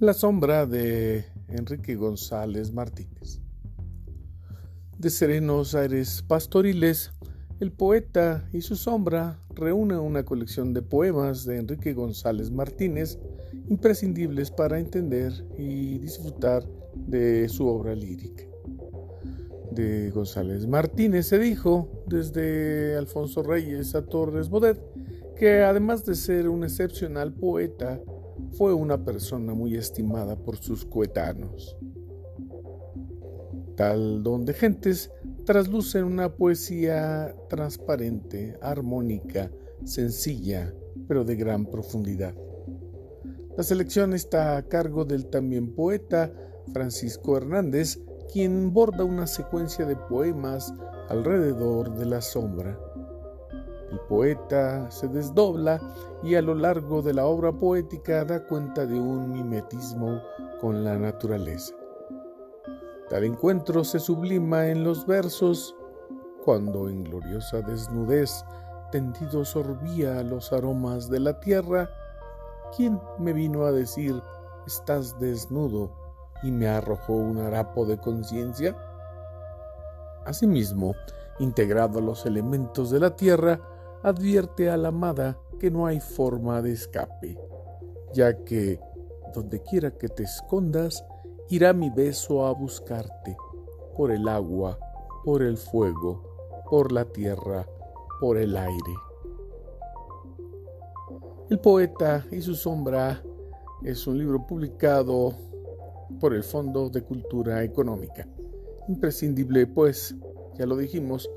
La sombra de Enrique González Martínez. De serenos aires pastoriles, el poeta y su sombra reúnen una colección de poemas de Enrique González Martínez imprescindibles para entender y disfrutar de su obra lírica. De González Martínez se dijo, desde Alfonso Reyes a Torres Bodet, que además de ser un excepcional poeta, fue una persona muy estimada por sus coetanos. Tal don de gentes trasluce una poesía transparente, armónica, sencilla, pero de gran profundidad. La selección está a cargo del también poeta Francisco Hernández, quien borda una secuencia de poemas alrededor de la sombra. El poeta se desdobla y a lo largo de la obra poética da cuenta de un mimetismo con la naturaleza. Tal encuentro se sublima en los versos cuando en gloriosa desnudez tendido sorbía los aromas de la tierra, ¿quién me vino a decir estás desnudo y me arrojó un harapo de conciencia? Asimismo, integrado a los elementos de la tierra, advierte a la amada que no hay forma de escape, ya que donde quiera que te escondas, irá mi beso a buscarte, por el agua, por el fuego, por la tierra, por el aire. El poeta y su sombra es un libro publicado por el Fondo de Cultura Económica. Imprescindible, pues, ya lo dijimos,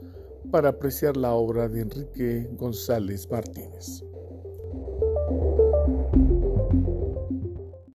para apreciar la obra de Enrique González Martínez.